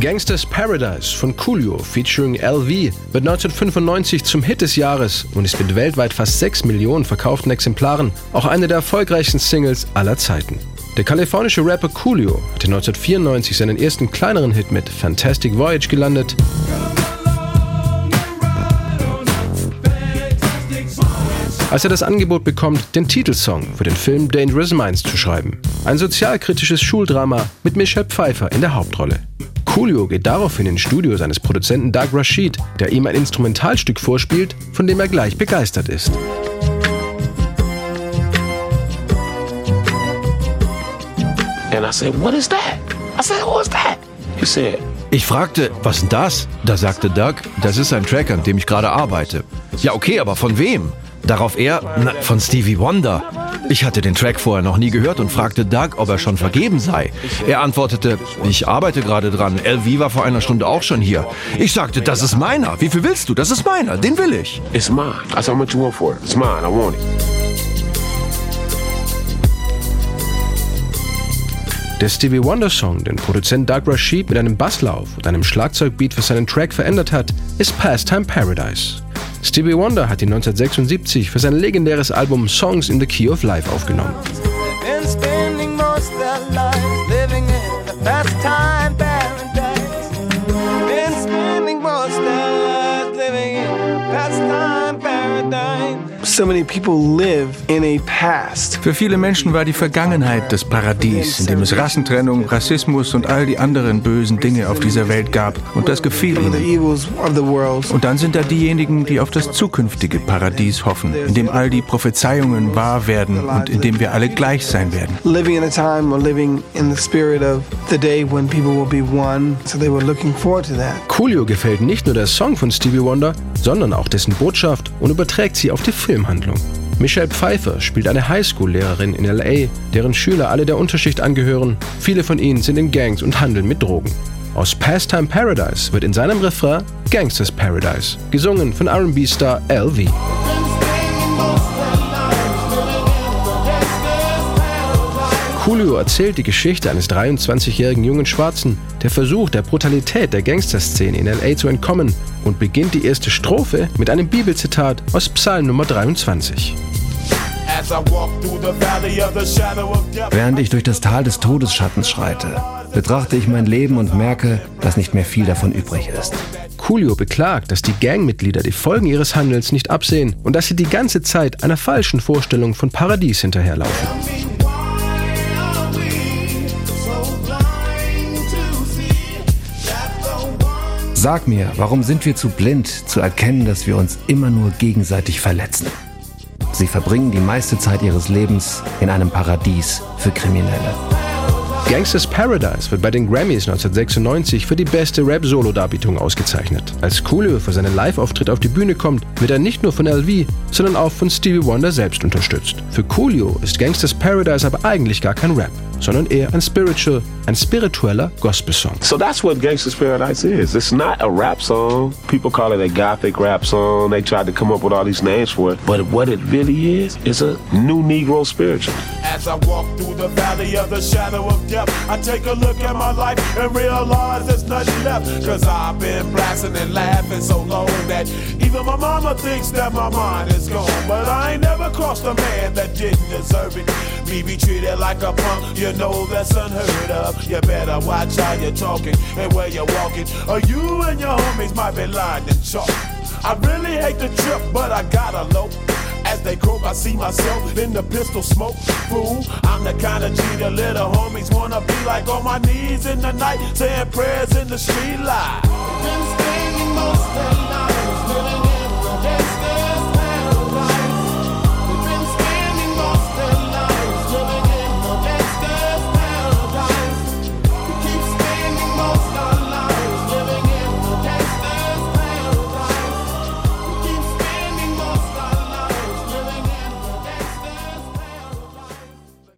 Gangsters Paradise von Coolio featuring LV wird 1995 zum Hit des Jahres und ist mit weltweit fast 6 Millionen verkauften Exemplaren auch eine der erfolgreichsten Singles aller Zeiten. Der kalifornische Rapper Coolio hatte 1994 seinen ersten kleineren Hit mit Fantastic Voyage gelandet. als er das Angebot bekommt, den Titelsong für den Film Dangerous Minds zu schreiben. Ein sozialkritisches Schuldrama mit Michelle Pfeiffer in der Hauptrolle. Coolio geht daraufhin ins Studio seines Produzenten Doug Rashid, der ihm ein Instrumentalstück vorspielt, von dem er gleich begeistert ist. Ich fragte, was ist das? Da sagte Doug, das ist ein Track, an dem ich gerade arbeite. Ja, okay, aber von wem? Darauf er, na, von Stevie Wonder. Ich hatte den Track vorher noch nie gehört und fragte Doug, ob er schon vergeben sei. Er antwortete, ich arbeite gerade dran. LV war vor einer Stunde auch schon hier. Ich sagte, das ist meiner. Wie viel willst du? Das ist meiner. Den will ich. It's mine. Said, how much you want for it? It's mine. I want it. Der Stevie Wonder Song, den Produzent Doug Rashid mit einem Basslauf und einem Schlagzeugbeat für seinen Track verändert hat, ist Pastime Paradise. Stevie Wonder hat ihn 1976 für sein legendäres Album Songs in the Key of Life aufgenommen. Für viele Menschen war die Vergangenheit das Paradies, in dem es Rassentrennung, Rassismus und all die anderen bösen Dinge auf dieser Welt gab. Und das gefiel ihnen. Und dann sind da diejenigen, die auf das zukünftige Paradies hoffen, in dem all die Prophezeiungen wahr werden und in dem wir alle gleich sein werden. Living in a time or living in the spirit of the day when people will be one. So they were looking forward to that. Coolio gefällt nicht nur der Song von Stevie Wonder, sondern auch dessen Botschaft und überträgt sie auf die Filmhandlung. Michelle Pfeiffer spielt eine Highschool-Lehrerin in LA, deren Schüler alle der Unterschicht angehören. Viele von ihnen sind in Gangs und handeln mit Drogen. Aus Pastime Paradise wird in seinem Refrain Gangsters Paradise, gesungen von RB-Star LV. Coolio erzählt die Geschichte eines 23-jährigen jungen Schwarzen, der versucht, der Brutalität der Gangsterszene in LA zu entkommen und beginnt die erste Strophe mit einem Bibelzitat aus Psalm Nummer 23. Während ich durch das Tal des Todesschattens schreite, betrachte ich mein Leben und merke, dass nicht mehr viel davon übrig ist. Coolio beklagt, dass die Gangmitglieder die Folgen ihres Handelns nicht absehen und dass sie die ganze Zeit einer falschen Vorstellung von Paradies hinterherlaufen. Sag mir, warum sind wir zu blind, zu erkennen, dass wir uns immer nur gegenseitig verletzen? Sie verbringen die meiste Zeit ihres Lebens in einem Paradies für Kriminelle. Gangsters Paradise wird bei den Grammys 1996 für die beste Rap-Solo-Darbietung ausgezeichnet. Als Coolio für seinen Live-Auftritt auf die Bühne kommt, wird er nicht nur von LV, sondern auch von Stevie Wonder selbst unterstützt. Für Coolio ist Gangsters Paradise aber eigentlich gar kein Rap, sondern eher ein Spiritual, ein spiritueller Gospel-Song. So that's what Gangsta's Paradise is. It's not a rap song. People call it a gothic rap song. They tried to come up with all these names for it. But what it really is, is a new Negro spiritual. As I walk through the valley of the shadow of death, I take a look at my life and realize there's nothing left. Cause I've been blasting and laughing so long that even my mama thinks that my mind is gone. But I ain't never crossed a man that didn't deserve it. Me be treated like a punk, you know that's unheard of. You better watch how you're talking and where you're walking, or you and your homies might be lying in chalk. I really hate the trip, but I gotta low. As they croak, I see myself in the pistol smoke. Fool, I'm the kind of G the little homies wanna be like on my knees in the night, saying prayers in the street light.